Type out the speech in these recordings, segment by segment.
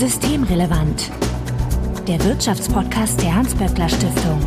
Systemrelevant. Der Wirtschaftspodcast der Hans-Böckler Stiftung.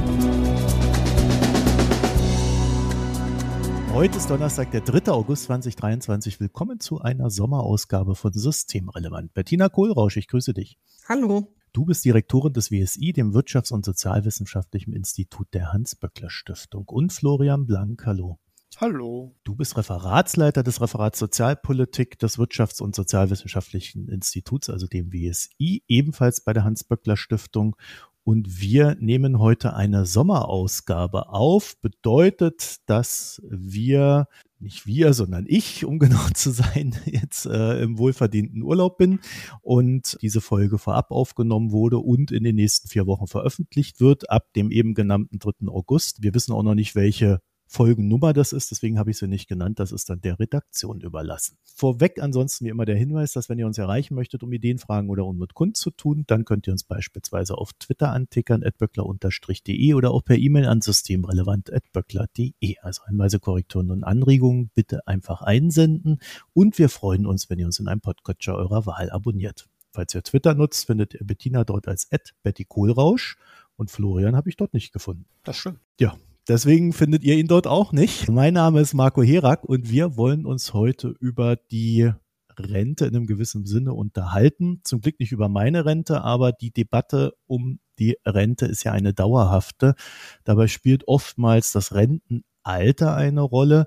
Heute ist Donnerstag, der 3. August 2023. Willkommen zu einer Sommerausgabe von Systemrelevant. Bettina Kohlrausch, ich grüße dich. Hallo. Du bist Direktorin des WSI, dem Wirtschafts- und Sozialwissenschaftlichen Institut der Hans-Böckler Stiftung. Und Florian Blank, hallo. Hallo. Du bist Referatsleiter des Referats Sozialpolitik des Wirtschafts- und Sozialwissenschaftlichen Instituts, also dem WSI, ebenfalls bei der Hans-Böckler Stiftung. Und wir nehmen heute eine Sommerausgabe auf. Bedeutet, dass wir, nicht wir, sondern ich, um genau zu sein, jetzt äh, im wohlverdienten Urlaub bin und diese Folge vorab aufgenommen wurde und in den nächsten vier Wochen veröffentlicht wird, ab dem eben genannten 3. August. Wir wissen auch noch nicht, welche Folgennummer das ist, deswegen habe ich sie nicht genannt, das ist dann der Redaktion überlassen. Vorweg ansonsten wie immer der Hinweis, dass wenn ihr uns erreichen möchtet, um Ideen, Fragen oder Unmut kund zu tun, dann könnt ihr uns beispielsweise auf Twitter antickern, atböckler-de oder auch per E-Mail an systemrelevant.böckler.de. Also Hinweise, Korrekturen und Anregungen bitte einfach einsenden und wir freuen uns, wenn ihr uns in einem Podcatcher eurer Wahl abonniert. Falls ihr Twitter nutzt, findet ihr Bettina dort als Betty Kohlrausch und Florian habe ich dort nicht gefunden. Das stimmt. Ja, Deswegen findet ihr ihn dort auch nicht. Mein Name ist Marco Herak und wir wollen uns heute über die Rente in einem gewissen Sinne unterhalten. Zum Glück nicht über meine Rente, aber die Debatte um die Rente ist ja eine dauerhafte. Dabei spielt oftmals das Rentenalter eine Rolle.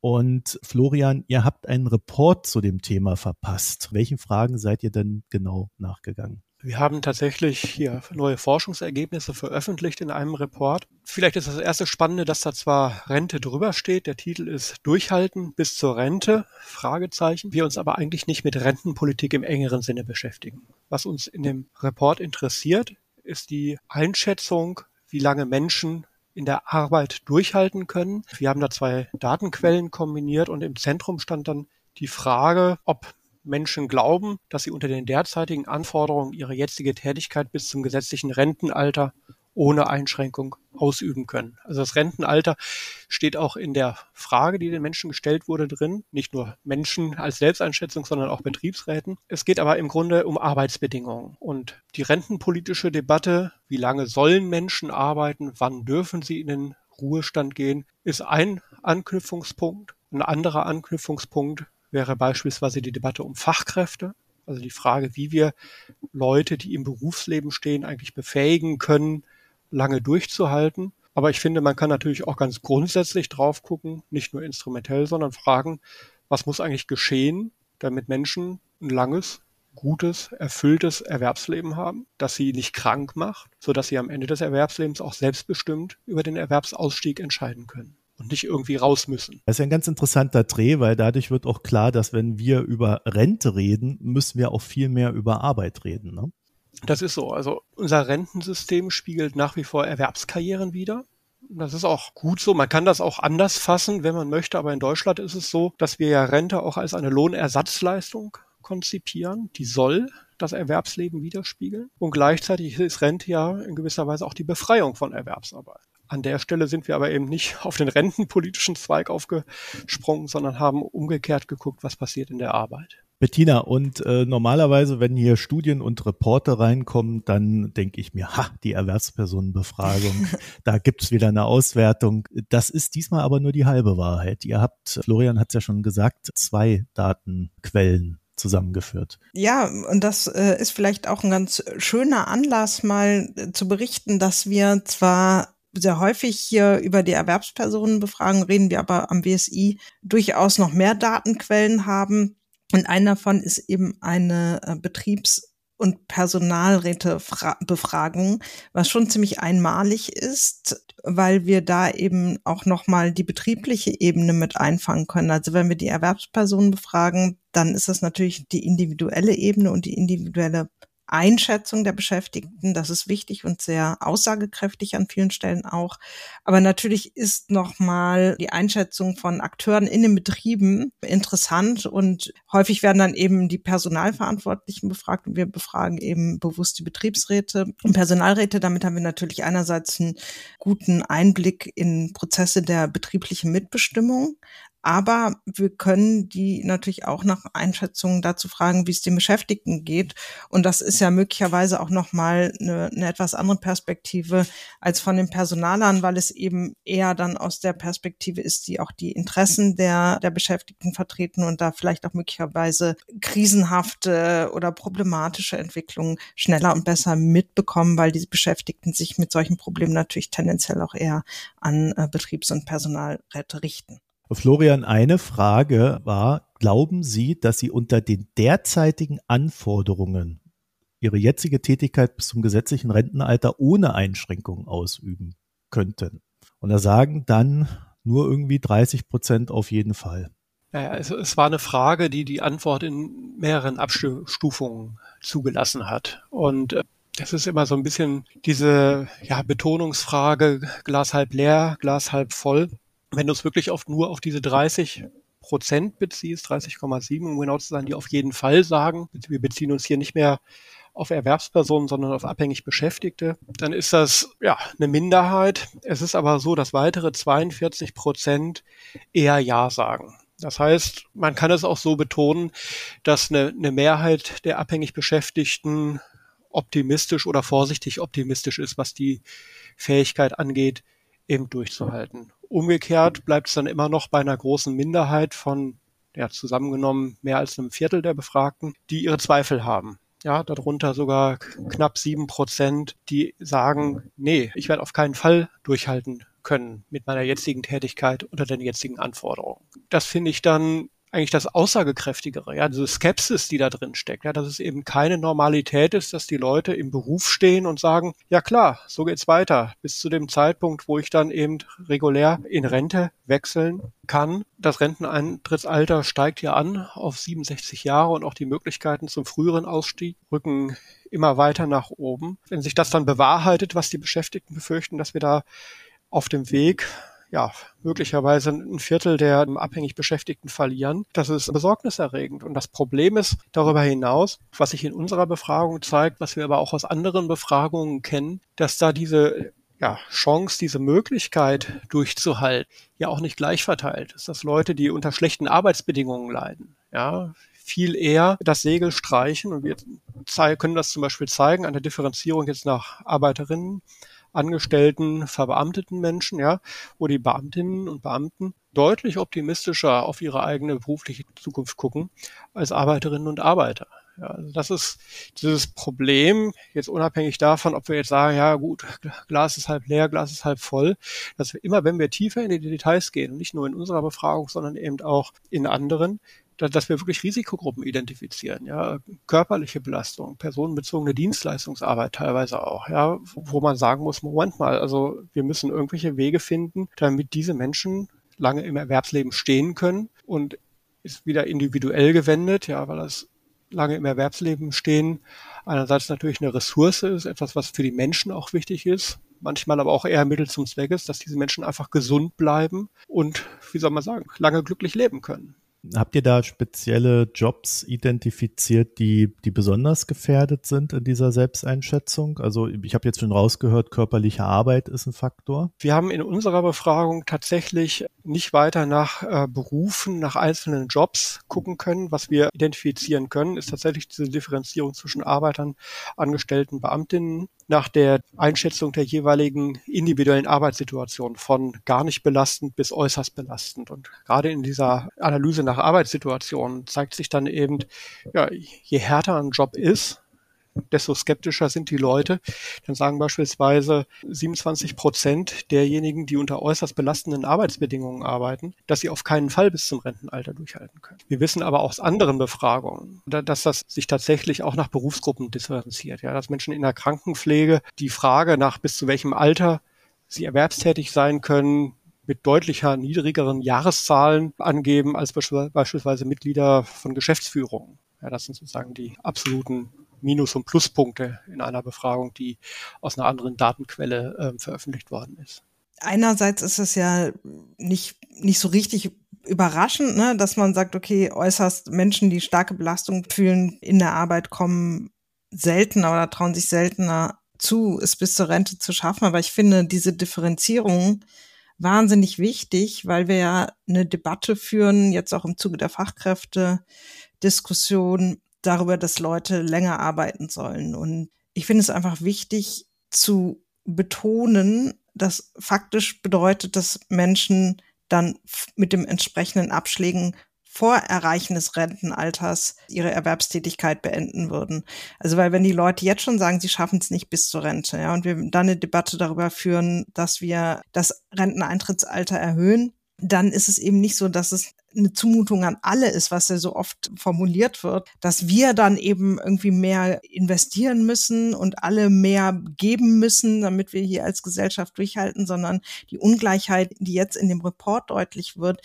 Und Florian, ihr habt einen Report zu dem Thema verpasst. Welchen Fragen seid ihr denn genau nachgegangen? Wir haben tatsächlich hier neue Forschungsergebnisse veröffentlicht in einem Report. Vielleicht ist das erste Spannende, dass da zwar Rente drüber steht, der Titel ist Durchhalten bis zur Rente, Fragezeichen, wir uns aber eigentlich nicht mit Rentenpolitik im engeren Sinne beschäftigen. Was uns in dem Report interessiert, ist die Einschätzung, wie lange Menschen in der Arbeit durchhalten können. Wir haben da zwei Datenquellen kombiniert und im Zentrum stand dann die Frage, ob Menschen glauben, dass sie unter den derzeitigen Anforderungen ihre jetzige Tätigkeit bis zum gesetzlichen Rentenalter ohne Einschränkung ausüben können. Also das Rentenalter steht auch in der Frage, die den Menschen gestellt wurde, drin. Nicht nur Menschen als Selbsteinschätzung, sondern auch Betriebsräten. Es geht aber im Grunde um Arbeitsbedingungen. Und die rentenpolitische Debatte, wie lange sollen Menschen arbeiten, wann dürfen sie in den Ruhestand gehen, ist ein Anknüpfungspunkt. Ein anderer Anknüpfungspunkt wäre beispielsweise die Debatte um Fachkräfte, also die Frage, wie wir Leute, die im Berufsleben stehen, eigentlich befähigen können, lange durchzuhalten. Aber ich finde, man kann natürlich auch ganz grundsätzlich drauf gucken, nicht nur instrumentell, sondern fragen, was muss eigentlich geschehen, damit Menschen ein langes, gutes, erfülltes Erwerbsleben haben, dass sie nicht krank macht, so dass sie am Ende des Erwerbslebens auch selbstbestimmt über den Erwerbsausstieg entscheiden können und nicht irgendwie raus müssen. Das ist ein ganz interessanter Dreh, weil dadurch wird auch klar, dass wenn wir über Rente reden, müssen wir auch viel mehr über Arbeit reden. Ne? Das ist so. Also unser Rentensystem spiegelt nach wie vor Erwerbskarrieren wider. Das ist auch gut so. Man kann das auch anders fassen, wenn man möchte. Aber in Deutschland ist es so, dass wir ja Rente auch als eine Lohnersatzleistung konzipieren. Die soll das Erwerbsleben widerspiegeln. Und gleichzeitig ist Rente ja in gewisser Weise auch die Befreiung von Erwerbsarbeit. An der Stelle sind wir aber eben nicht auf den rentenpolitischen Zweig aufgesprungen, sondern haben umgekehrt geguckt, was passiert in der Arbeit. Bettina, und äh, normalerweise, wenn hier Studien und Reporte reinkommen, dann denke ich mir, ha, die Erwerbspersonenbefragung, da gibt's wieder eine Auswertung. Das ist diesmal aber nur die halbe Wahrheit. Ihr habt, Florian hat es ja schon gesagt, zwei Datenquellen zusammengeführt. Ja, und das äh, ist vielleicht auch ein ganz schöner Anlass, mal äh, zu berichten, dass wir zwar sehr häufig hier über die Erwerbspersonenbefragung reden wir aber am BSI durchaus noch mehr Datenquellen haben. Und einer davon ist eben eine äh, Betriebs- und Personalrätebefragung, was schon ziemlich einmalig ist, weil wir da eben auch nochmal die betriebliche Ebene mit einfangen können. Also wenn wir die Erwerbspersonen befragen, dann ist das natürlich die individuelle Ebene und die individuelle Einschätzung der Beschäftigten. Das ist wichtig und sehr aussagekräftig an vielen Stellen auch. Aber natürlich ist nochmal die Einschätzung von Akteuren in den Betrieben interessant und häufig werden dann eben die Personalverantwortlichen befragt und wir befragen eben bewusst die Betriebsräte und Personalräte. Damit haben wir natürlich einerseits einen guten Einblick in Prozesse der betrieblichen Mitbestimmung, Aber wir können die natürlich auch nach Einschätzungen dazu fragen, wie es den Beschäftigten geht. Und das ist ja möglicherweise auch nochmal eine, eine etwas andere Perspektive als von den Personalern, weil es eben eher dann aus der Perspektive ist, die auch die Interessen der, der Beschäftigten vertreten und da vielleicht auch möglicherweise krisenhafte oder problematische Entwicklungen schneller und besser mitbekommen, weil die Beschäftigten sich mit solchen Problemen natürlich tendenziell auch eher an äh, Betriebs- und Personalräte richten. Florian, eine Frage war, glauben Sie, dass Sie unter den derzeitigen Anforderungen Ihre jetzige Tätigkeit bis zum gesetzlichen Rentenalter ohne Einschränkungen ausüben könnten? Und da sagen dann nur irgendwie 30 Prozent auf jeden Fall. Naja, also es war eine Frage, die die Antwort in mehreren Abstufungen zugelassen hat. Und äh, das ist immer so ein bisschen diese ja, Betonungsfrage, Glas halb leer, Glas halb voll wenn du es wirklich oft nur auf diese 30 Prozent beziehst, 30,7 um genau zu sein, die auf jeden Fall sagen, wir beziehen uns hier nicht mehr auf Erwerbspersonen, sondern auf abhängig Beschäftigte, dann ist das ja eine Minderheit. Es ist aber so, dass weitere 42 Prozent eher Ja sagen. Das heißt, man kann es auch so betonen, dass eine, eine Mehrheit der abhängig Beschäftigten optimistisch oder vorsichtig optimistisch ist, was die Fähigkeit angeht, eben durchzuhalten. Umgekehrt bleibt es dann immer noch bei einer großen Minderheit von ja, zusammengenommen mehr als einem Viertel der Befragten, die ihre Zweifel haben. Ja, darunter sogar knapp sieben Prozent, die sagen, nee, ich werde auf keinen Fall durchhalten können mit meiner jetzigen Tätigkeit unter den jetzigen Anforderungen. Das finde ich dann eigentlich das Aussagekräftigere, ja, diese Skepsis, die da drin steckt, ja, dass es eben keine Normalität ist, dass die Leute im Beruf stehen und sagen, ja klar, so geht's weiter, bis zu dem Zeitpunkt, wo ich dann eben regulär in Rente wechseln kann. Das Renteneintrittsalter steigt ja an auf 67 Jahre und auch die Möglichkeiten zum früheren Ausstieg rücken immer weiter nach oben. Wenn sich das dann bewahrheitet, was die Beschäftigten befürchten, dass wir da auf dem Weg ja, möglicherweise ein Viertel der abhängig Beschäftigten verlieren. Das ist besorgniserregend. Und das Problem ist darüber hinaus, was sich in unserer Befragung zeigt, was wir aber auch aus anderen Befragungen kennen, dass da diese ja, Chance, diese Möglichkeit durchzuhalten, ja auch nicht gleich verteilt ist. Dass Leute, die unter schlechten Arbeitsbedingungen leiden, ja, viel eher das Segel streichen. Und wir können das zum Beispiel zeigen an der Differenzierung jetzt nach Arbeiterinnen angestellten, verbeamteten Menschen, ja, wo die Beamtinnen und Beamten deutlich optimistischer auf ihre eigene berufliche Zukunft gucken als Arbeiterinnen und Arbeiter. Ja, also das ist dieses Problem, jetzt unabhängig davon, ob wir jetzt sagen, ja gut, Glas ist halb leer, Glas ist halb voll, dass wir immer, wenn wir tiefer in die Details gehen, nicht nur in unserer Befragung, sondern eben auch in anderen, dass wir wirklich Risikogruppen identifizieren, ja, körperliche Belastung, personenbezogene Dienstleistungsarbeit teilweise auch, ja, wo man sagen muss, Moment mal, also wir müssen irgendwelche Wege finden, damit diese Menschen lange im Erwerbsleben stehen können und ist wieder individuell gewendet, ja, weil das lange im Erwerbsleben stehen einerseits natürlich eine Ressource ist, etwas, was für die Menschen auch wichtig ist, manchmal aber auch eher Mittel zum Zweck ist, dass diese Menschen einfach gesund bleiben und, wie soll man sagen, lange glücklich leben können. Habt ihr da spezielle Jobs identifiziert, die, die besonders gefährdet sind in dieser Selbsteinschätzung? Also ich habe jetzt schon rausgehört, körperliche Arbeit ist ein Faktor. Wir haben in unserer Befragung tatsächlich nicht weiter nach äh, Berufen, nach einzelnen Jobs gucken können. Was wir identifizieren können, ist tatsächlich diese Differenzierung zwischen Arbeitern, Angestellten, Beamtinnen nach der Einschätzung der jeweiligen individuellen Arbeitssituation von gar nicht belastend bis äußerst belastend. Und gerade in dieser Analyse nach Arbeitssituationen zeigt sich dann eben, ja, je härter ein Job ist, desto skeptischer sind die Leute. Dann sagen beispielsweise 27 Prozent derjenigen, die unter äußerst belastenden Arbeitsbedingungen arbeiten, dass sie auf keinen Fall bis zum Rentenalter durchhalten können. Wir wissen aber aus anderen Befragungen, dass das sich tatsächlich auch nach Berufsgruppen differenziert. Ja, dass Menschen in der Krankenpflege die Frage nach bis zu welchem Alter sie erwerbstätig sein können, mit deutlicher niedrigeren Jahreszahlen angeben als beispielsweise Mitglieder von Geschäftsführungen. Ja, das sind sozusagen die absoluten Minus- und Pluspunkte in einer Befragung, die aus einer anderen Datenquelle äh, veröffentlicht worden ist. Einerseits ist es ja nicht, nicht so richtig überraschend, ne, dass man sagt, okay, äußerst Menschen, die starke Belastung fühlen in der Arbeit, kommen seltener oder trauen sich seltener zu, es bis zur Rente zu schaffen. Aber ich finde diese Differenzierung wahnsinnig wichtig, weil wir ja eine Debatte führen, jetzt auch im Zuge der Fachkräfte-Diskussion darüber, dass Leute länger arbeiten sollen. Und ich finde es einfach wichtig zu betonen, dass faktisch bedeutet, dass Menschen dann mit dem entsprechenden Abschlägen vor Erreichen des Rentenalters ihre Erwerbstätigkeit beenden würden. Also weil wenn die Leute jetzt schon sagen, sie schaffen es nicht bis zur Rente, ja, und wir dann eine Debatte darüber führen, dass wir das Renteneintrittsalter erhöhen, dann ist es eben nicht so, dass es eine Zumutung an alle ist, was ja so oft formuliert wird, dass wir dann eben irgendwie mehr investieren müssen und alle mehr geben müssen, damit wir hier als Gesellschaft durchhalten, sondern die Ungleichheit, die jetzt in dem Report deutlich wird,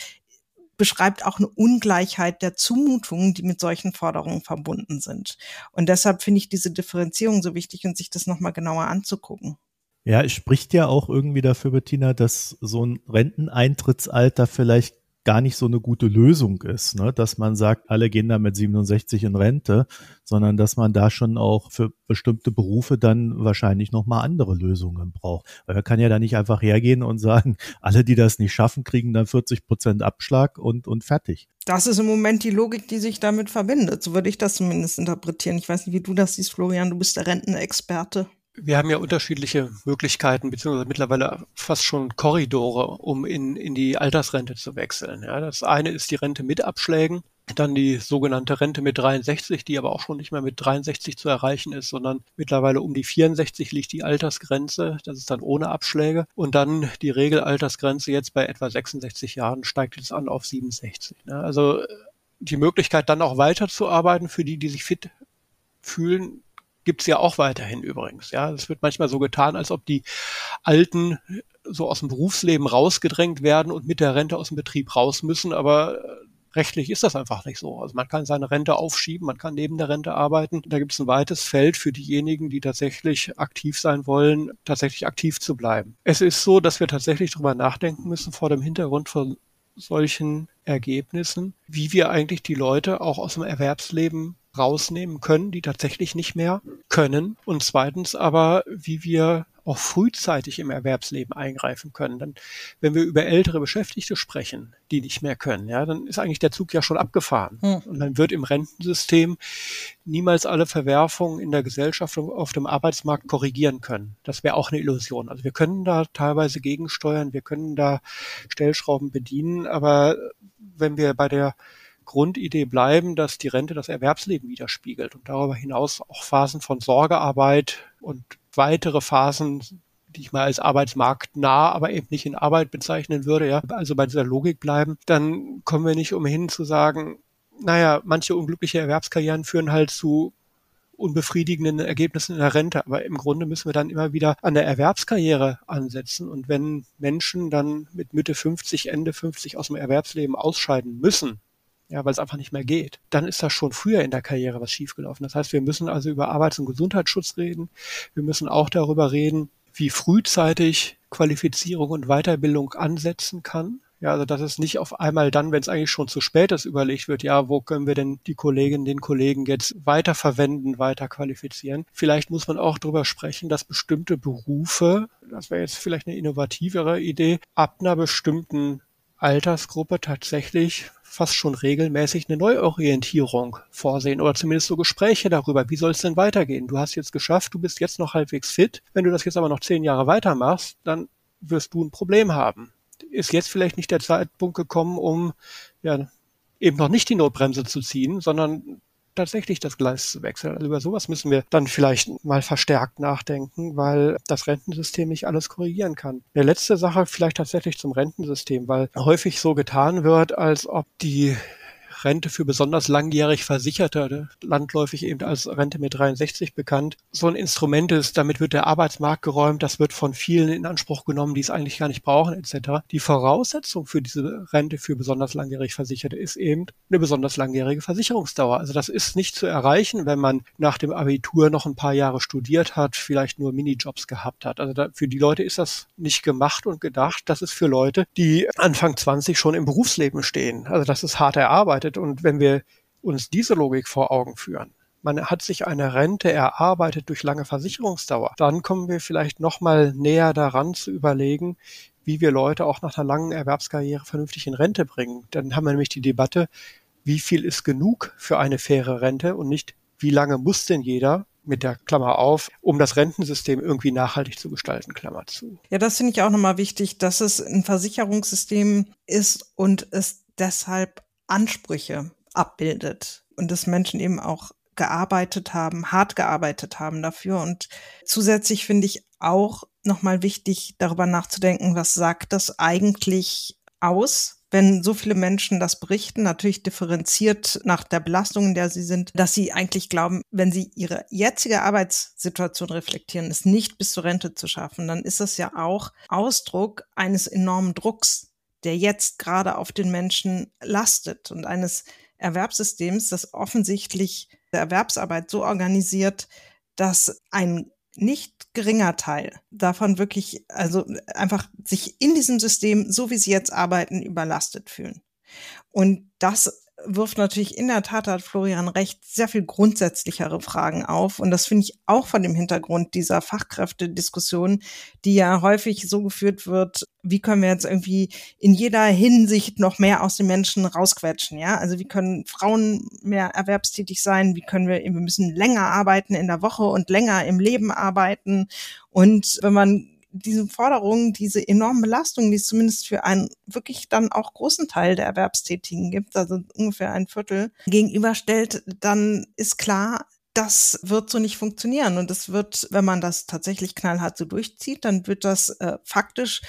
beschreibt auch eine Ungleichheit der Zumutungen, die mit solchen Forderungen verbunden sind. Und deshalb finde ich diese Differenzierung so wichtig und sich das nochmal genauer anzugucken. Ja, es spricht ja auch irgendwie dafür, Bettina, dass so ein Renteneintrittsalter vielleicht gar nicht so eine gute Lösung ist, ne? dass man sagt, alle gehen da mit 67 in Rente, sondern dass man da schon auch für bestimmte Berufe dann wahrscheinlich nochmal andere Lösungen braucht. Weil man kann ja da nicht einfach hergehen und sagen, alle, die das nicht schaffen, kriegen dann 40 Prozent Abschlag und, und fertig. Das ist im Moment die Logik, die sich damit verbindet. So würde ich das zumindest interpretieren. Ich weiß nicht, wie du das siehst, Florian. Du bist der Rentenexperte wir haben ja unterschiedliche Möglichkeiten, beziehungsweise mittlerweile fast schon Korridore, um in, in die Altersrente zu wechseln. Ja, das eine ist die Rente mit Abschlägen, dann die sogenannte Rente mit 63, die aber auch schon nicht mehr mit 63 zu erreichen ist, sondern mittlerweile um die 64 liegt die Altersgrenze. Das ist dann ohne Abschläge. Und dann die Regelaltersgrenze jetzt bei etwa 66 Jahren steigt jetzt an auf 67. Ja, also die Möglichkeit dann auch weiterzuarbeiten für die, die sich fit fühlen, gibt's ja auch weiterhin übrigens. Ja, es wird manchmal so getan, als ob die Alten so aus dem Berufsleben rausgedrängt werden und mit der Rente aus dem Betrieb raus müssen, aber äh, rechtlich ist das einfach nicht so. Also man kann seine Rente aufschieben, man kann neben der Rente arbeiten. Da gibt es ein weites Feld für diejenigen, die tatsächlich aktiv sein wollen, tatsächlich aktiv zu bleiben. Es ist so, dass wir tatsächlich darüber nachdenken müssen vor dem Hintergrund von solchen Ergebnissen, wie wir eigentlich die Leute auch aus dem Erwerbsleben rausnehmen können, die tatsächlich nicht mehr können. Und zweitens aber, wie wir auch frühzeitig im Erwerbsleben eingreifen können. Dann, wenn wir über ältere Beschäftigte sprechen, die nicht mehr können, ja, dann ist eigentlich der Zug ja schon abgefahren. Hm. Und dann wird im Rentensystem niemals alle Verwerfungen in der Gesellschaft und auf dem Arbeitsmarkt korrigieren können. Das wäre auch eine Illusion. Also wir können da teilweise gegensteuern, wir können da Stellschrauben bedienen, aber wenn wir bei der Grundidee bleiben, dass die Rente das Erwerbsleben widerspiegelt und darüber hinaus auch Phasen von Sorgearbeit und weitere Phasen, die ich mal als arbeitsmarktnah, aber eben nicht in Arbeit bezeichnen würde, ja, also bei dieser Logik bleiben, dann kommen wir nicht umhin zu sagen, naja, manche unglückliche Erwerbskarrieren führen halt zu unbefriedigenden Ergebnissen in der Rente. Aber im Grunde müssen wir dann immer wieder an der Erwerbskarriere ansetzen. Und wenn Menschen dann mit Mitte 50, Ende 50 aus dem Erwerbsleben ausscheiden müssen, ja, weil es einfach nicht mehr geht, dann ist das schon früher in der Karriere was schiefgelaufen. Das heißt, wir müssen also über Arbeits- und Gesundheitsschutz reden. Wir müssen auch darüber reden, wie frühzeitig Qualifizierung und Weiterbildung ansetzen kann. Ja, also dass es nicht auf einmal dann, wenn es eigentlich schon zu spät ist, überlegt wird, ja, wo können wir denn die Kolleginnen, den Kollegen jetzt weiter verwenden, weiter qualifizieren. Vielleicht muss man auch darüber sprechen, dass bestimmte Berufe, das wäre jetzt vielleicht eine innovativere Idee, ab einer bestimmten Altersgruppe tatsächlich fast schon regelmäßig eine Neuorientierung vorsehen oder zumindest so Gespräche darüber, wie soll es denn weitergehen? Du hast jetzt geschafft, du bist jetzt noch halbwegs fit. Wenn du das jetzt aber noch zehn Jahre weitermachst, dann wirst du ein Problem haben. Ist jetzt vielleicht nicht der Zeitpunkt gekommen, um ja, eben noch nicht die Notbremse zu ziehen, sondern tatsächlich das Gleis zu wechseln. Also über sowas müssen wir dann vielleicht mal verstärkt nachdenken, weil das Rentensystem nicht alles korrigieren kann. Eine letzte Sache vielleicht tatsächlich zum Rentensystem, weil häufig so getan wird, als ob die Rente für besonders langjährig Versicherte, landläufig eben als Rente mit 63 bekannt, so ein Instrument ist, damit wird der Arbeitsmarkt geräumt, das wird von vielen in Anspruch genommen, die es eigentlich gar nicht brauchen, etc. Die Voraussetzung für diese Rente für besonders langjährig Versicherte ist eben eine besonders langjährige Versicherungsdauer. Also das ist nicht zu erreichen, wenn man nach dem Abitur noch ein paar Jahre studiert hat, vielleicht nur Minijobs gehabt hat. Also da, für die Leute ist das nicht gemacht und gedacht. Das ist für Leute, die Anfang 20 schon im Berufsleben stehen. Also das ist hart erarbeitet und wenn wir uns diese Logik vor Augen führen, man hat sich eine Rente erarbeitet durch lange Versicherungsdauer, dann kommen wir vielleicht noch mal näher daran zu überlegen, wie wir Leute auch nach einer langen Erwerbskarriere vernünftig in Rente bringen. Dann haben wir nämlich die Debatte, wie viel ist genug für eine faire Rente und nicht, wie lange muss denn jeder mit der Klammer auf, um das Rentensystem irgendwie nachhaltig zu gestalten, Klammer zu. Ja, das finde ich auch nochmal wichtig, dass es ein Versicherungssystem ist und es deshalb Ansprüche abbildet und dass Menschen eben auch gearbeitet haben, hart gearbeitet haben dafür. Und zusätzlich finde ich auch nochmal wichtig, darüber nachzudenken, was sagt das eigentlich aus, wenn so viele Menschen das berichten, natürlich differenziert nach der Belastung, in der sie sind, dass sie eigentlich glauben, wenn sie ihre jetzige Arbeitssituation reflektieren, es nicht bis zur Rente zu schaffen, dann ist das ja auch Ausdruck eines enormen Drucks, der jetzt gerade auf den Menschen lastet und eines Erwerbssystems, das offensichtlich der Erwerbsarbeit so organisiert, dass ein nicht geringer Teil davon wirklich, also einfach sich in diesem System, so wie sie jetzt arbeiten, überlastet fühlen. Und das wirft natürlich in der Tat, hat Florian recht, sehr viel grundsätzlichere Fragen auf. Und das finde ich auch von dem Hintergrund dieser Fachkräftediskussion, die ja häufig so geführt wird, wie können wir jetzt irgendwie in jeder Hinsicht noch mehr aus den Menschen rausquetschen, ja? Also wie können Frauen mehr erwerbstätig sein? Wie können wir, wir müssen länger arbeiten in der Woche und länger im Leben arbeiten. Und wenn man diese Forderungen, diese enormen Belastungen, die es zumindest für einen wirklich dann auch großen Teil der Erwerbstätigen gibt, also ungefähr ein Viertel, gegenüberstellt, dann ist klar, das wird so nicht funktionieren. Und es wird, wenn man das tatsächlich knallhart so durchzieht, dann wird das äh, faktisch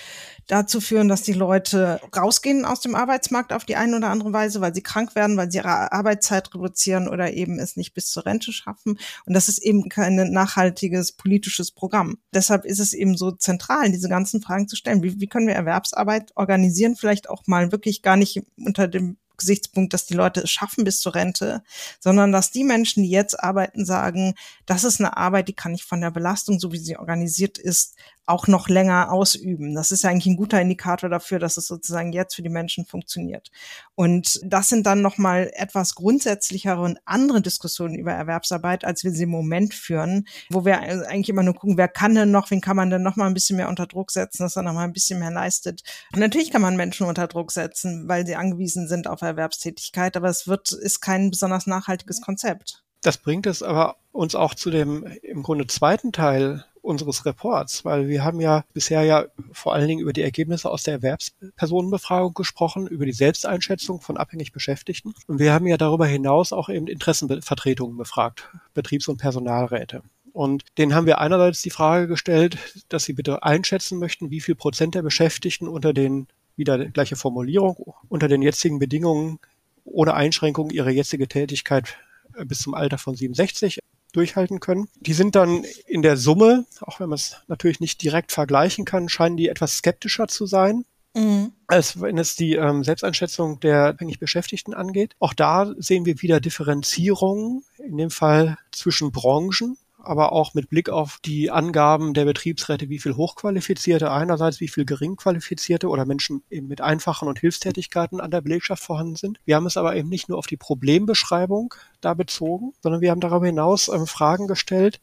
dazu führen, dass die Leute rausgehen aus dem Arbeitsmarkt auf die eine oder andere Weise, weil sie krank werden, weil sie ihre Arbeitszeit reduzieren oder eben es nicht bis zur Rente schaffen. Und das ist eben kein nachhaltiges politisches Programm. Deshalb ist es eben so zentral, diese ganzen Fragen zu stellen. Wie, wie können wir Erwerbsarbeit organisieren? Vielleicht auch mal wirklich gar nicht unter dem Gesichtspunkt, dass die Leute es schaffen bis zur Rente, sondern dass die Menschen, die jetzt arbeiten, sagen, das ist eine Arbeit, die kann ich von der Belastung, so wie sie organisiert ist, auch noch länger ausüben. Das ist ja eigentlich ein guter Indikator dafür, dass es sozusagen jetzt für die Menschen funktioniert. Und das sind dann nochmal etwas grundsätzlichere und andere Diskussionen über Erwerbsarbeit, als wir sie im Moment führen, wo wir eigentlich immer nur gucken, wer kann denn noch, wen kann man denn noch mal ein bisschen mehr unter Druck setzen, dass er noch mal ein bisschen mehr leistet. Und natürlich kann man Menschen unter Druck setzen, weil sie angewiesen sind auf Erwerbstätigkeit, aber es wird, ist kein besonders nachhaltiges Konzept. Das bringt es aber uns auch zu dem im Grunde zweiten Teil unseres Reports, weil wir haben ja bisher ja vor allen Dingen über die Ergebnisse aus der Erwerbspersonenbefragung gesprochen, über die Selbsteinschätzung von abhängig Beschäftigten. Und wir haben ja darüber hinaus auch eben Interessenvertretungen befragt, Betriebs- und Personalräte. Und denen haben wir einerseits die Frage gestellt, dass sie bitte einschätzen möchten, wie viel Prozent der Beschäftigten unter den, wieder gleiche Formulierung, unter den jetzigen Bedingungen ohne Einschränkung ihre jetzige Tätigkeit bis zum Alter von 67 durchhalten können. Die sind dann in der Summe, auch wenn man es natürlich nicht direkt vergleichen kann, scheinen die etwas skeptischer zu sein. Mhm. als wenn es die ähm, Selbsteinschätzung der abhängig Beschäftigten angeht. Auch da sehen wir wieder Differenzierungen, in dem Fall zwischen Branchen aber auch mit Blick auf die Angaben der Betriebsräte, wie viel Hochqualifizierte einerseits, wie viel Geringqualifizierte oder Menschen eben mit einfachen und Hilfstätigkeiten an der Belegschaft vorhanden sind. Wir haben es aber eben nicht nur auf die Problembeschreibung da bezogen, sondern wir haben darüber hinaus ähm, Fragen gestellt,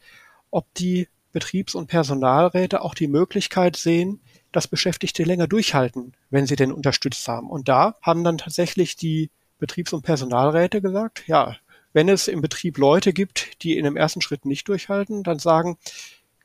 ob die Betriebs- und Personalräte auch die Möglichkeit sehen, dass Beschäftigte länger durchhalten, wenn sie denn unterstützt haben. Und da haben dann tatsächlich die Betriebs- und Personalräte gesagt, ja, wenn es im Betrieb Leute gibt, die in dem ersten Schritt nicht durchhalten, dann sagen,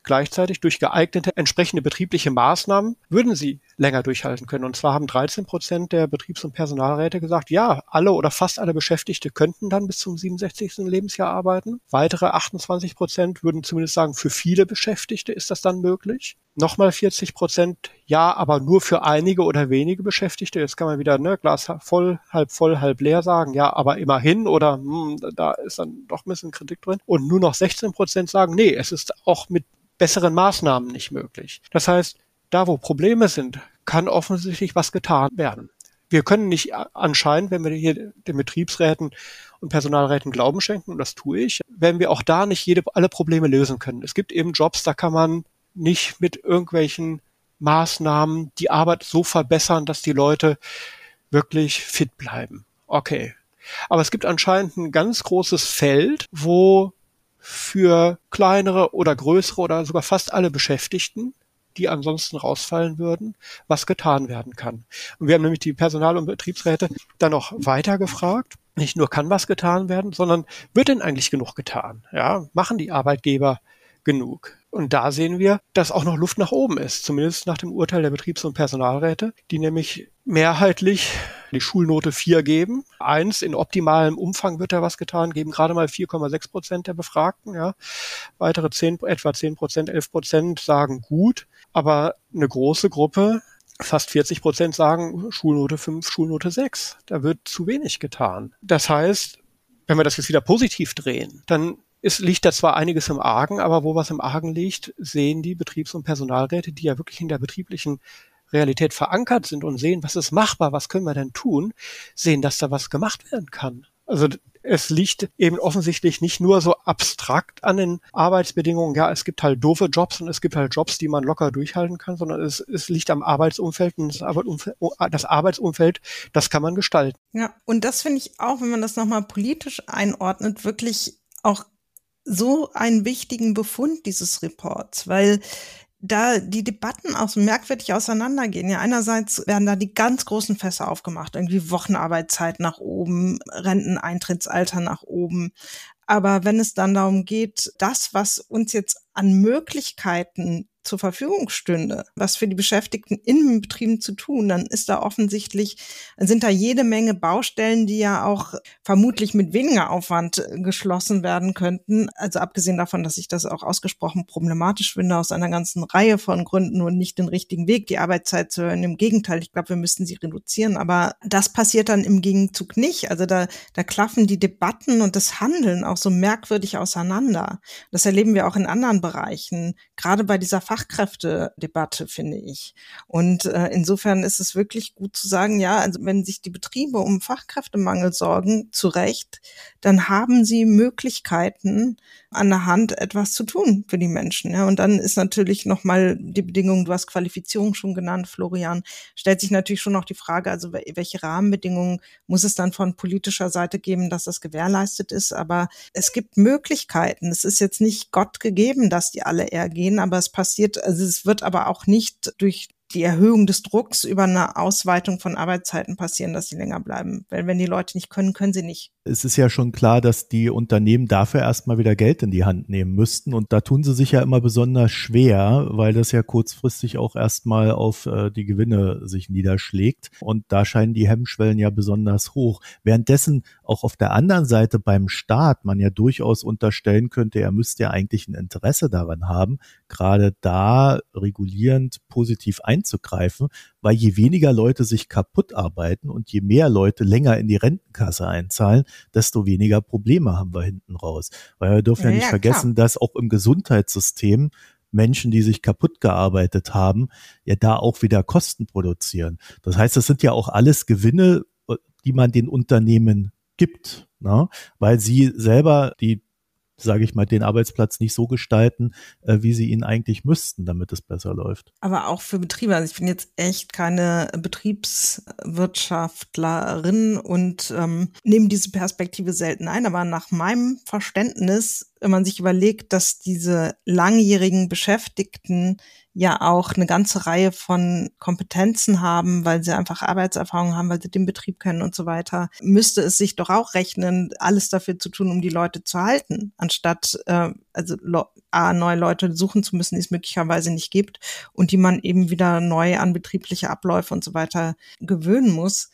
Gleichzeitig durch geeignete entsprechende betriebliche Maßnahmen würden sie länger durchhalten können. Und zwar haben 13 Prozent der Betriebs- und Personalräte gesagt, ja, alle oder fast alle Beschäftigte könnten dann bis zum 67. Lebensjahr arbeiten. Weitere 28 Prozent würden zumindest sagen, für viele Beschäftigte ist das dann möglich. Nochmal 40 Prozent, ja, aber nur für einige oder wenige Beschäftigte. Jetzt kann man wieder ne, Glas voll, halb voll, halb leer sagen, ja, aber immerhin oder hm, da ist dann doch ein bisschen Kritik drin. Und nur noch 16 Prozent sagen, nee, es ist auch mit besseren Maßnahmen nicht möglich. Das heißt, da wo Probleme sind, kann offensichtlich was getan werden. Wir können nicht anscheinend, wenn wir hier den Betriebsräten und Personalräten Glauben schenken, und das tue ich, werden wir auch da nicht jede, alle Probleme lösen können. Es gibt eben Jobs, da kann man nicht mit irgendwelchen Maßnahmen die Arbeit so verbessern, dass die Leute wirklich fit bleiben. Okay. Aber es gibt anscheinend ein ganz großes Feld, wo für kleinere oder größere oder sogar fast alle Beschäftigten die ansonsten rausfallen würden, was getan werden kann. Und wir haben nämlich die Personal- und Betriebsräte dann noch weiter gefragt. Nicht nur kann was getan werden, sondern wird denn eigentlich genug getan? Ja, machen die Arbeitgeber genug? Und da sehen wir, dass auch noch Luft nach oben ist, zumindest nach dem Urteil der Betriebs- und Personalräte, die nämlich mehrheitlich die Schulnote 4 geben. Eins, in optimalem Umfang wird da was getan, geben gerade mal 4,6 Prozent der Befragten. Ja. Weitere 10, etwa 10 Prozent, 11 Prozent sagen gut, aber eine große Gruppe, fast 40 Prozent sagen Schulnote 5, Schulnote 6. Da wird zu wenig getan. Das heißt, wenn wir das jetzt wieder positiv drehen, dann es liegt da zwar einiges im Argen, aber wo was im Argen liegt, sehen die Betriebs- und Personalräte, die ja wirklich in der betrieblichen Realität verankert sind und sehen, was ist machbar, was können wir denn tun, sehen, dass da was gemacht werden kann. Also es liegt eben offensichtlich nicht nur so abstrakt an den Arbeitsbedingungen, ja, es gibt halt doofe Jobs und es gibt halt Jobs, die man locker durchhalten kann, sondern es, es liegt am Arbeitsumfeld und das, Arbeitsumfeld, das Arbeitsumfeld, das kann man gestalten. Ja, und das finde ich auch, wenn man das nochmal politisch einordnet, wirklich auch so einen wichtigen Befund dieses Reports, weil da die Debatten auch so merkwürdig auseinandergehen. Ja, einerseits werden da die ganz großen Fässer aufgemacht, irgendwie Wochenarbeitszeit nach oben, Renteneintrittsalter nach oben. Aber wenn es dann darum geht, das, was uns jetzt an Möglichkeiten zur Verfügung stünde, was für die Beschäftigten in Betrieben zu tun, dann ist da offensichtlich, sind da jede Menge Baustellen, die ja auch vermutlich mit weniger Aufwand geschlossen werden könnten. Also abgesehen davon, dass ich das auch ausgesprochen problematisch finde aus einer ganzen Reihe von Gründen und nicht den richtigen Weg, die Arbeitszeit zu hören. Im Gegenteil, ich glaube, wir müssten sie reduzieren. Aber das passiert dann im Gegenzug nicht. Also da, da klaffen die Debatten und das Handeln auch so merkwürdig auseinander. Das erleben wir auch in anderen Bereichen, gerade bei dieser Fachkräftedebatte, finde ich. Und äh, insofern ist es wirklich gut zu sagen, ja, also wenn sich die Betriebe um Fachkräftemangel sorgen, zu Recht, dann haben sie Möglichkeiten an der Hand, etwas zu tun für die Menschen. Ja. Und dann ist natürlich nochmal die Bedingung, du hast Qualifizierung schon genannt, Florian, stellt sich natürlich schon noch die Frage, also welche Rahmenbedingungen muss es dann von politischer Seite geben, dass das gewährleistet ist. Aber es gibt Möglichkeiten. Es ist jetzt nicht Gott gegeben, dass die alle eher gehen, aber es passiert, also es wird aber auch nicht durch die Erhöhung des Drucks über eine Ausweitung von Arbeitszeiten passieren, dass sie länger bleiben. Weil wenn die Leute nicht können, können sie nicht. Es ist ja schon klar, dass die Unternehmen dafür erstmal wieder Geld in die Hand nehmen müssten. Und da tun sie sich ja immer besonders schwer, weil das ja kurzfristig auch erstmal auf äh, die Gewinne sich niederschlägt. Und da scheinen die Hemmschwellen ja besonders hoch. Währenddessen auch auf der anderen Seite beim Staat man ja durchaus unterstellen könnte, er müsste ja eigentlich ein Interesse daran haben, gerade da regulierend positiv einzugreifen weil je weniger Leute sich kaputt arbeiten und je mehr Leute länger in die Rentenkasse einzahlen, desto weniger Probleme haben wir hinten raus. Weil wir dürfen ja, ja nicht ja, vergessen, klar. dass auch im Gesundheitssystem Menschen, die sich kaputt gearbeitet haben, ja da auch wieder Kosten produzieren. Das heißt, das sind ja auch alles Gewinne, die man den Unternehmen gibt, ne? weil sie selber die sage ich mal, den Arbeitsplatz nicht so gestalten, äh, wie sie ihn eigentlich müssten, damit es besser läuft. Aber auch für Betriebe. Also ich bin jetzt echt keine Betriebswirtschaftlerin und ähm, nehme diese Perspektive selten ein. Aber nach meinem Verständnis man sich überlegt, dass diese langjährigen Beschäftigten ja auch eine ganze Reihe von Kompetenzen haben, weil sie einfach Arbeitserfahrung haben, weil sie den Betrieb kennen und so weiter, müsste es sich doch auch rechnen, alles dafür zu tun, um die Leute zu halten, anstatt äh, also A, neue Leute suchen zu müssen, die es möglicherweise nicht gibt und die man eben wieder neu an betriebliche Abläufe und so weiter gewöhnen muss.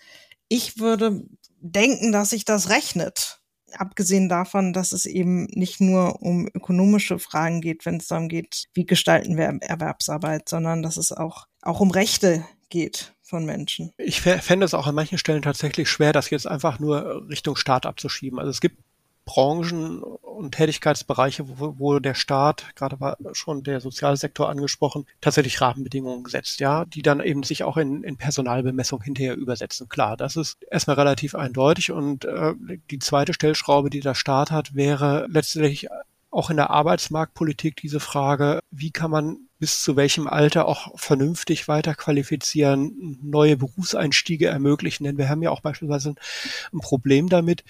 Ich würde denken, dass sich das rechnet abgesehen davon, dass es eben nicht nur um ökonomische Fragen geht, wenn es darum geht, wie gestalten wir Erwerbsarbeit, sondern dass es auch, auch um Rechte geht von Menschen. Ich fände es auch an manchen Stellen tatsächlich schwer, das jetzt einfach nur Richtung Staat abzuschieben. Also es gibt Branchen und Tätigkeitsbereiche, wo, wo der Staat, gerade war schon der Sozialsektor angesprochen, tatsächlich Rahmenbedingungen setzt, ja, die dann eben sich auch in, in Personalbemessung hinterher übersetzen. Klar, das ist erstmal relativ eindeutig und äh, die zweite Stellschraube, die der Staat hat, wäre letztlich auch in der Arbeitsmarktpolitik diese Frage, wie kann man bis zu welchem Alter auch vernünftig weiter qualifizieren, neue Berufseinstiege ermöglichen. Denn wir haben ja auch beispielsweise ein Problem damit,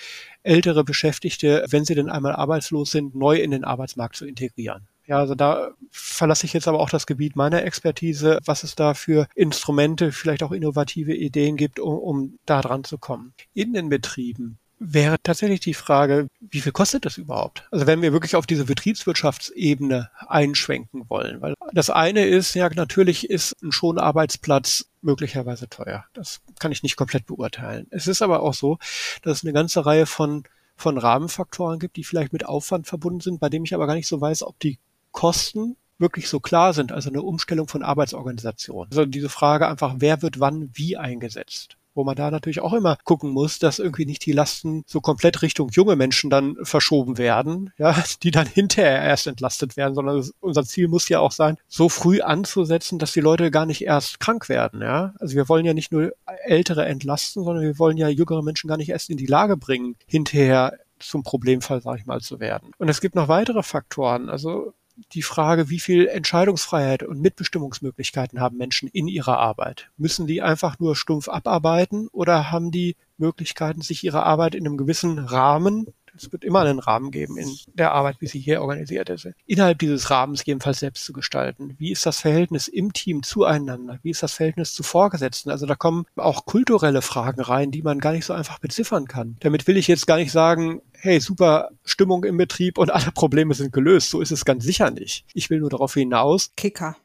ältere Beschäftigte, wenn sie denn einmal arbeitslos sind, neu in den Arbeitsmarkt zu integrieren. Ja, also da verlasse ich jetzt aber auch das Gebiet meiner Expertise, was es da für Instrumente, vielleicht auch innovative Ideen gibt, um, um da dran zu kommen. In den Betrieben wäre tatsächlich die Frage, wie viel kostet das überhaupt? Also wenn wir wirklich auf diese Betriebswirtschaftsebene einschwenken wollen, weil das eine ist, ja, natürlich ist ein Schonarbeitsplatz möglicherweise teuer. Das kann ich nicht komplett beurteilen. Es ist aber auch so, dass es eine ganze Reihe von von Rahmenfaktoren gibt, die vielleicht mit Aufwand verbunden sind, bei dem ich aber gar nicht so weiß, ob die Kosten wirklich so klar sind, also eine Umstellung von Arbeitsorganisation. Also diese Frage einfach, wer wird wann wie eingesetzt wo man da natürlich auch immer gucken muss, dass irgendwie nicht die Lasten so komplett Richtung junge Menschen dann verschoben werden, ja, die dann hinterher erst entlastet werden, sondern unser Ziel muss ja auch sein, so früh anzusetzen, dass die Leute gar nicht erst krank werden, ja. Also wir wollen ja nicht nur Ältere entlasten, sondern wir wollen ja jüngere Menschen gar nicht erst in die Lage bringen, hinterher zum Problemfall, sage ich mal, zu werden. Und es gibt noch weitere Faktoren. Also die Frage, wie viel Entscheidungsfreiheit und Mitbestimmungsmöglichkeiten haben Menschen in ihrer Arbeit? Müssen die einfach nur stumpf abarbeiten oder haben die Möglichkeiten, sich ihre Arbeit in einem gewissen Rahmen es wird immer einen Rahmen geben in der Arbeit, wie sie hier organisiert ist. Innerhalb dieses Rahmens jedenfalls selbst zu gestalten. Wie ist das Verhältnis im Team zueinander? Wie ist das Verhältnis zu Vorgesetzten? Also da kommen auch kulturelle Fragen rein, die man gar nicht so einfach beziffern kann. Damit will ich jetzt gar nicht sagen, hey, super Stimmung im Betrieb und alle Probleme sind gelöst. So ist es ganz sicher nicht. Ich will nur darauf hinaus. Kicker.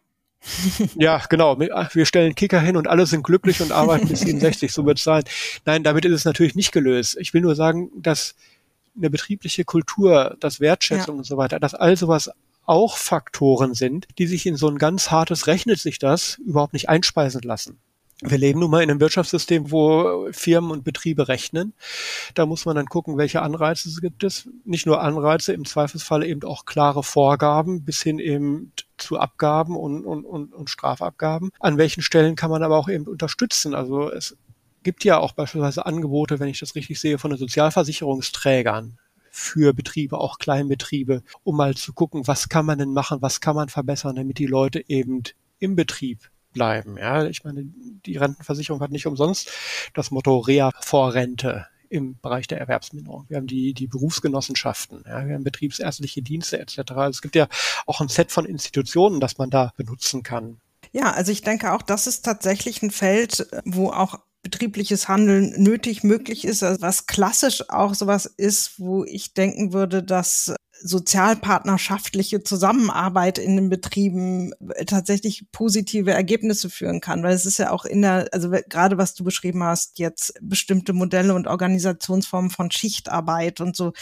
ja, genau. Wir stellen Kicker hin und alle sind glücklich und arbeiten bis 67. So wird es sein. Nein, damit ist es natürlich nicht gelöst. Ich will nur sagen, dass eine betriebliche Kultur, das Wertschätzung ja. und so weiter, dass all sowas auch Faktoren sind, die sich in so ein ganz hartes rechnet sich das überhaupt nicht einspeisen lassen. Wir leben nun mal in einem Wirtschaftssystem, wo Firmen und Betriebe rechnen. Da muss man dann gucken, welche Anreize gibt es. Nicht nur Anreize, im Zweifelsfall eben auch klare Vorgaben bis hin eben zu Abgaben und, und, und, und Strafabgaben. An welchen Stellen kann man aber auch eben unterstützen? Also es gibt ja auch beispielsweise Angebote, wenn ich das richtig sehe, von den Sozialversicherungsträgern für Betriebe, auch Kleinbetriebe, um mal zu gucken, was kann man denn machen, was kann man verbessern, damit die Leute eben im Betrieb bleiben. Ja, ich meine, die Rentenversicherung hat nicht umsonst das Motto Rea vor Rente im Bereich der Erwerbsminderung. Wir haben die, die Berufsgenossenschaften, ja, wir haben betriebsärztliche Dienste etc. Also es gibt ja auch ein Set von Institutionen, das man da benutzen kann. Ja, also ich denke auch, das ist tatsächlich ein Feld, wo auch betriebliches Handeln nötig möglich ist, also was klassisch auch sowas ist, wo ich denken würde, dass sozialpartnerschaftliche Zusammenarbeit in den Betrieben tatsächlich positive Ergebnisse führen kann. Weil es ist ja auch in der, also gerade was du beschrieben hast, jetzt bestimmte Modelle und Organisationsformen von Schichtarbeit und so,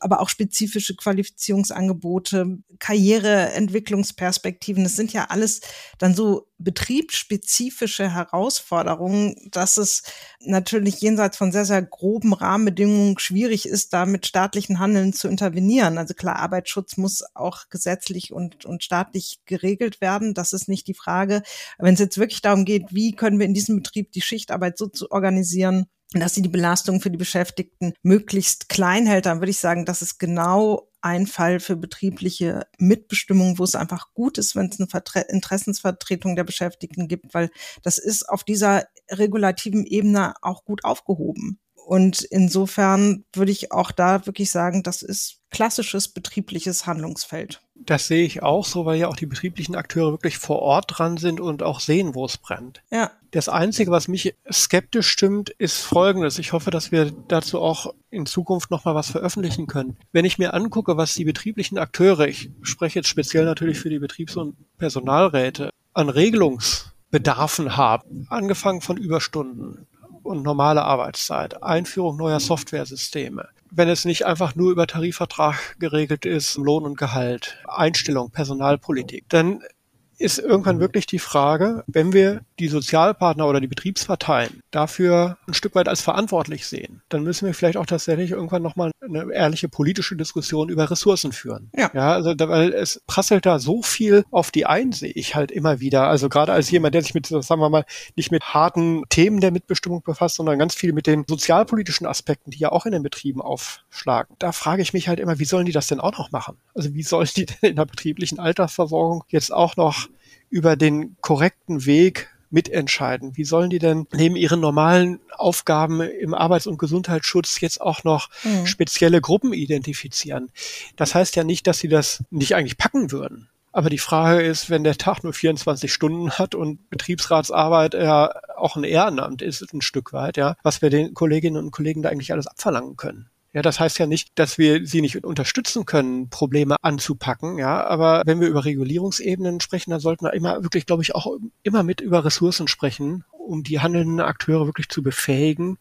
aber auch spezifische Qualifizierungsangebote, Karriereentwicklungsperspektiven, das sind ja alles dann so betriebsspezifische Herausforderungen, dass es natürlich jenseits von sehr, sehr groben Rahmenbedingungen schwierig ist, da mit staatlichen Handeln zu intervenieren. Also klar, Arbeitsschutz muss auch gesetzlich und, und staatlich geregelt werden. Das ist nicht die Frage. Wenn es jetzt wirklich darum geht, wie können wir in diesem Betrieb die Schichtarbeit so zu organisieren, dass sie die Belastung für die Beschäftigten möglichst klein hält, dann würde ich sagen, das ist genau ein Fall für betriebliche Mitbestimmung, wo es einfach gut ist, wenn es eine Vertre Interessensvertretung der Beschäftigten gibt, weil das ist auf dieser regulativen Ebene auch gut aufgehoben. Und insofern würde ich auch da wirklich sagen, das ist klassisches betriebliches Handlungsfeld. Das sehe ich auch so, weil ja auch die betrieblichen Akteure wirklich vor Ort dran sind und auch sehen, wo es brennt. Ja. Das Einzige, was mich skeptisch stimmt, ist Folgendes. Ich hoffe, dass wir dazu auch in Zukunft nochmal was veröffentlichen können. Wenn ich mir angucke, was die betrieblichen Akteure, ich spreche jetzt speziell natürlich für die Betriebs- und Personalräte, an Regelungsbedarfen haben, angefangen von Überstunden, und normale Arbeitszeit, Einführung neuer Softwaresysteme, wenn es nicht einfach nur über Tarifvertrag geregelt ist, Lohn und Gehalt, Einstellung, Personalpolitik, dann ist irgendwann wirklich die Frage, wenn wir die Sozialpartner oder die Betriebsparteien dafür ein Stück weit als verantwortlich sehen, dann müssen wir vielleicht auch tatsächlich irgendwann nochmal eine ehrliche politische Diskussion über Ressourcen führen. Ja. ja also, da, weil es prasselt da so viel auf die ein, sehe ich halt immer wieder. Also gerade als jemand, der sich mit, sagen wir mal, nicht mit harten Themen der Mitbestimmung befasst, sondern ganz viel mit den sozialpolitischen Aspekten, die ja auch in den Betrieben aufschlagen. Da frage ich mich halt immer, wie sollen die das denn auch noch machen? Also wie sollen die denn in der betrieblichen Altersversorgung jetzt auch noch über den korrekten Weg mitentscheiden? Wie sollen die denn neben ihren normalen Aufgaben im Arbeits- und Gesundheitsschutz jetzt auch noch mhm. spezielle Gruppen identifizieren? Das heißt ja nicht, dass sie das nicht eigentlich packen würden. Aber die Frage ist, wenn der Tag nur 24 Stunden hat und Betriebsratsarbeit ja auch ein Ehrenamt ist, ein Stück weit, ja, was wir den Kolleginnen und Kollegen da eigentlich alles abverlangen können. Ja, das heißt ja nicht, dass wir sie nicht unterstützen können, Probleme anzupacken. Ja, aber wenn wir über Regulierungsebenen sprechen, dann sollten wir immer wirklich, glaube ich, auch immer mit über Ressourcen sprechen, um die handelnden Akteure wirklich zu befähigen,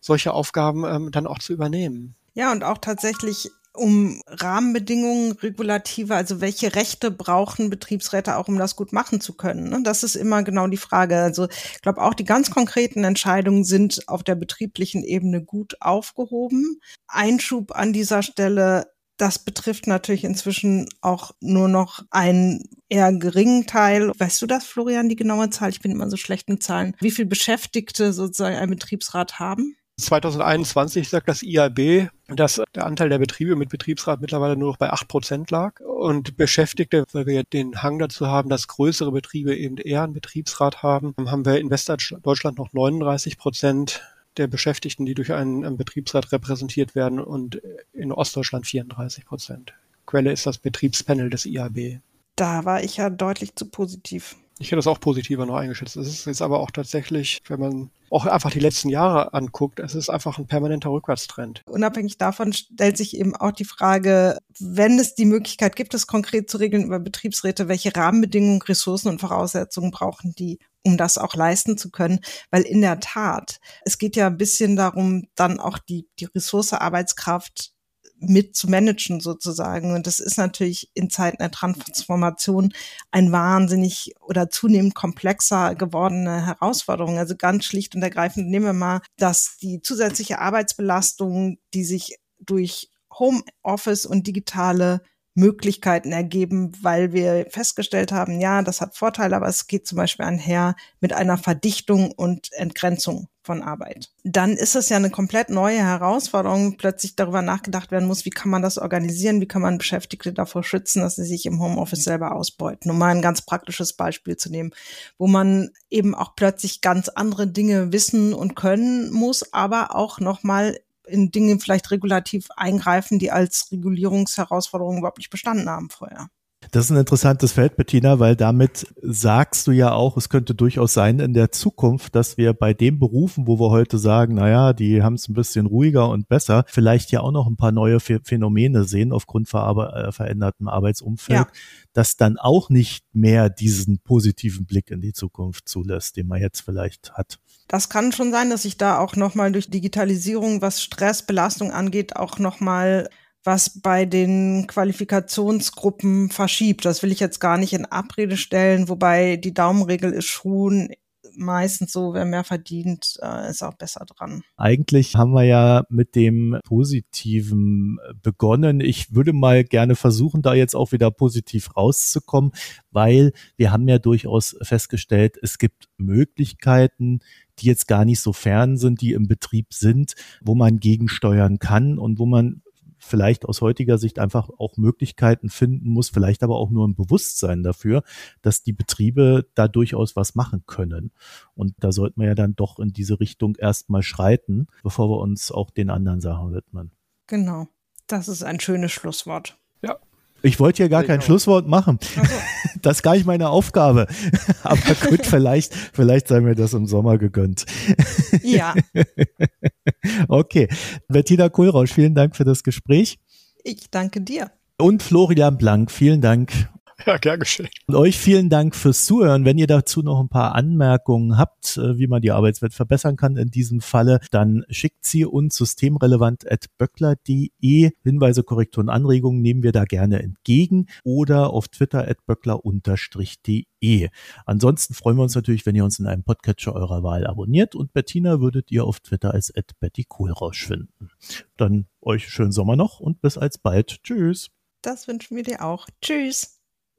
solche Aufgaben ähm, dann auch zu übernehmen. Ja, und auch tatsächlich um Rahmenbedingungen, Regulative, also welche Rechte brauchen Betriebsräte auch, um das gut machen zu können. Ne? Das ist immer genau die Frage. Also ich glaube auch die ganz konkreten Entscheidungen sind auf der betrieblichen Ebene gut aufgehoben. Einschub an dieser Stelle, das betrifft natürlich inzwischen auch nur noch einen eher geringen Teil. Weißt du das, Florian, die genaue Zahl? Ich bin immer so schlecht mit Zahlen. Wie viele Beschäftigte sozusagen ein Betriebsrat haben? 2021 sagt das IAB, dass der Anteil der Betriebe mit Betriebsrat mittlerweile nur noch bei acht Prozent lag. Und Beschäftigte, weil wir den Hang dazu haben, dass größere Betriebe eben eher einen Betriebsrat haben, haben wir in Westdeutschland noch 39 Prozent der Beschäftigten, die durch einen, einen Betriebsrat repräsentiert werden und in Ostdeutschland 34 Prozent. Quelle ist das Betriebspanel des IAB. Da war ich ja deutlich zu positiv. Ich hätte das auch positiver noch eingeschätzt. Es ist jetzt aber auch tatsächlich, wenn man auch einfach die letzten Jahre anguckt, es ist einfach ein permanenter Rückwärtstrend. Unabhängig davon stellt sich eben auch die Frage, wenn es die Möglichkeit gibt, es konkret zu regeln über Betriebsräte, welche Rahmenbedingungen, Ressourcen und Voraussetzungen brauchen die, um das auch leisten zu können. Weil in der Tat, es geht ja ein bisschen darum, dann auch die, die Ressource Arbeitskraft mit zu managen sozusagen. Und das ist natürlich in Zeiten der Transformation ein wahnsinnig oder zunehmend komplexer gewordene Herausforderung. Also ganz schlicht und ergreifend nehmen wir mal, dass die zusätzliche Arbeitsbelastung, die sich durch Homeoffice und digitale Möglichkeiten ergeben, weil wir festgestellt haben, ja, das hat Vorteile, aber es geht zum Beispiel einher mit einer Verdichtung und Entgrenzung von Arbeit. Dann ist es ja eine komplett neue Herausforderung, plötzlich darüber nachgedacht werden muss, wie kann man das organisieren, wie kann man Beschäftigte davor schützen, dass sie sich im Homeoffice selber ausbeuten. Um mal ein ganz praktisches Beispiel zu nehmen, wo man eben auch plötzlich ganz andere Dinge wissen und können muss, aber auch nochmal in Dinge vielleicht regulativ eingreifen, die als Regulierungsherausforderung überhaupt nicht bestanden haben vorher. Das ist ein interessantes Feld, Bettina, weil damit sagst du ja auch, es könnte durchaus sein in der Zukunft, dass wir bei den Berufen, wo wir heute sagen, naja, die haben es ein bisschen ruhiger und besser, vielleicht ja auch noch ein paar neue Phänomene sehen aufgrund ver äh, verändertem Arbeitsumfeld, ja. das dann auch nicht mehr diesen positiven Blick in die Zukunft zulässt, den man jetzt vielleicht hat. Das kann schon sein, dass sich da auch nochmal durch Digitalisierung, was Stressbelastung angeht, auch nochmal was bei den Qualifikationsgruppen verschiebt. Das will ich jetzt gar nicht in Abrede stellen, wobei die Daumenregel ist schon meistens so, wer mehr verdient, äh, ist auch besser dran. Eigentlich haben wir ja mit dem Positiven begonnen. Ich würde mal gerne versuchen, da jetzt auch wieder positiv rauszukommen, weil wir haben ja durchaus festgestellt, es gibt Möglichkeiten, die jetzt gar nicht so fern sind, die im Betrieb sind, wo man gegensteuern kann und wo man vielleicht aus heutiger Sicht einfach auch Möglichkeiten finden muss, vielleicht aber auch nur ein Bewusstsein dafür, dass die Betriebe da durchaus was machen können. Und da sollten wir ja dann doch in diese Richtung erstmal schreiten, bevor wir uns auch den anderen Sachen widmen. Genau. Das ist ein schönes Schlusswort. Ich wollte ja gar kein genau. Schlusswort machen. So. Das ist gar nicht meine Aufgabe. Aber gut, vielleicht, vielleicht sei mir das im Sommer gegönnt. Ja. Okay. Bettina Kohlrausch, vielen Dank für das Gespräch. Ich danke dir. Und Florian Blank, vielen Dank Ja, gern geschehen. Und euch vielen Dank fürs Zuhören. Wenn ihr dazu noch ein paar Anmerkungen habt, äh, wie man die Arbeitswelt verbessern kann in diesem Falle, dann schickt sie uns systemrelevant.böckler.de. Hinweise, Korrekturen, Anregungen nehmen wir da gerne entgegen oder auf Twitter at böckler-de. Ansonsten freuen wir uns natürlich, wenn ihr uns in einem Podcatcher eurer Wahl abonniert und Bettina würdet ihr auf Twitter als at Betty Kohlrausch finden. Dann euch schönen Sommer noch und bis alsbald. Tschüss. Das wünschen wir dir auch. Tschüss.